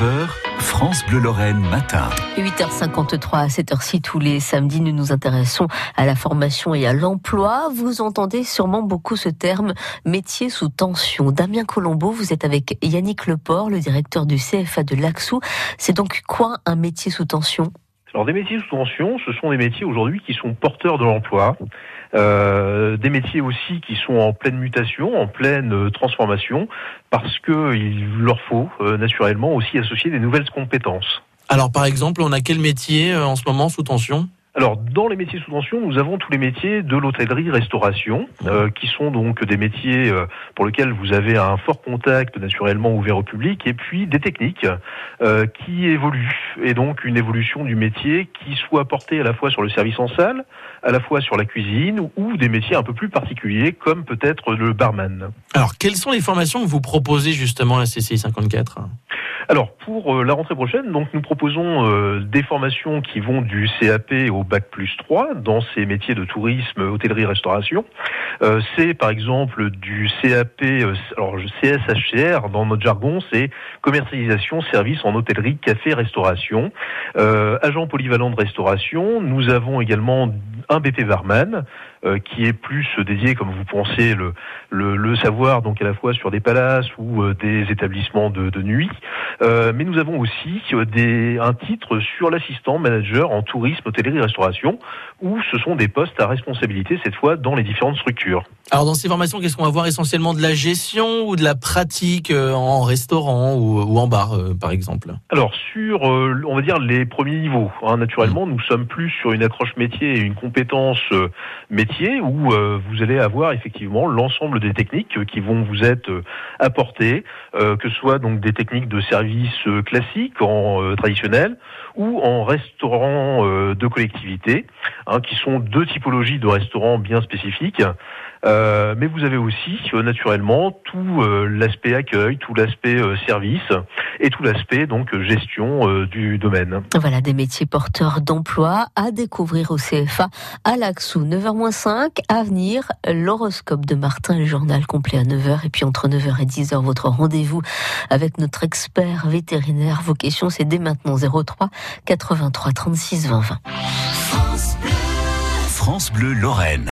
9h, France Bleu Lorraine matin. 8h53 à cette heure-ci, tous les samedis, nous nous intéressons à la formation et à l'emploi. Vous entendez sûrement beaucoup ce terme métier sous tension. Damien Colombo, vous êtes avec Yannick Leport, le directeur du CFA de l'Axou. C'est donc quoi un métier sous tension? Alors des métiers sous tension, ce sont des métiers aujourd'hui qui sont porteurs de l'emploi, euh, des métiers aussi qui sont en pleine mutation, en pleine euh, transformation, parce qu'il leur faut euh, naturellement aussi associer des nouvelles compétences. Alors par exemple, on a quel métier en ce moment sous tension? Alors, dans les métiers sous tension, nous avons tous les métiers de l'hôtellerie-restauration, euh, qui sont donc des métiers euh, pour lesquels vous avez un fort contact naturellement ouvert au public, et puis des techniques euh, qui évoluent, et donc une évolution du métier qui soit portée à la fois sur le service en salle, à la fois sur la cuisine, ou des métiers un peu plus particuliers, comme peut-être le barman. Alors, quelles sont les formations que vous proposez justement à CCI 54 alors pour euh, la rentrée prochaine, donc nous proposons euh, des formations qui vont du CAP au bac plus 3 dans ces métiers de tourisme, hôtellerie, restauration. Euh, c'est par exemple du CAP, alors CSHCR dans notre jargon, c'est commercialisation, service en hôtellerie, café, restauration. agent polyvalent de restauration. Nous avons également un BP Varman qui est plus dédié, comme vous pensez, le, le, savoir donc à la fois sur des palaces ou des établissements de, de nuit. Euh, mais nous avons aussi euh, un titre sur l'assistant manager en tourisme, hôtellerie, restauration, où ce sont des postes à responsabilité cette fois dans les différentes structures. Alors dans ces formations, qu'est-ce qu'on va voir essentiellement de la gestion ou de la pratique euh, en restaurant ou, en bar, par exemple? Alors sur, on va dire les premiers niveaux. Hein, naturellement, mmh. nous sommes plus sur une accroche métier et une compétence métier où vous allez avoir effectivement l'ensemble des techniques qui vont vous être apportées, que ce soit donc des techniques de services euh, classiques, en euh, traditionnel, ou en restaurant euh, de collectivité, hein, qui sont deux typologies de restaurants bien spécifiques. Euh, mais vous avez aussi euh, naturellement tout euh, l'aspect accueil, tout l'aspect service et tout l'aspect donc gestion du domaine. Voilà des métiers porteurs d'emploi à découvrir au CFA à l'Axou. 9h-5 à venir, l'horoscope de Martin, le journal complet à 9h et puis entre 9h et 10h votre rendez-vous avec notre expert vétérinaire. Vos questions c'est dès maintenant 03 83 36 20 20. France Bleu Lorraine.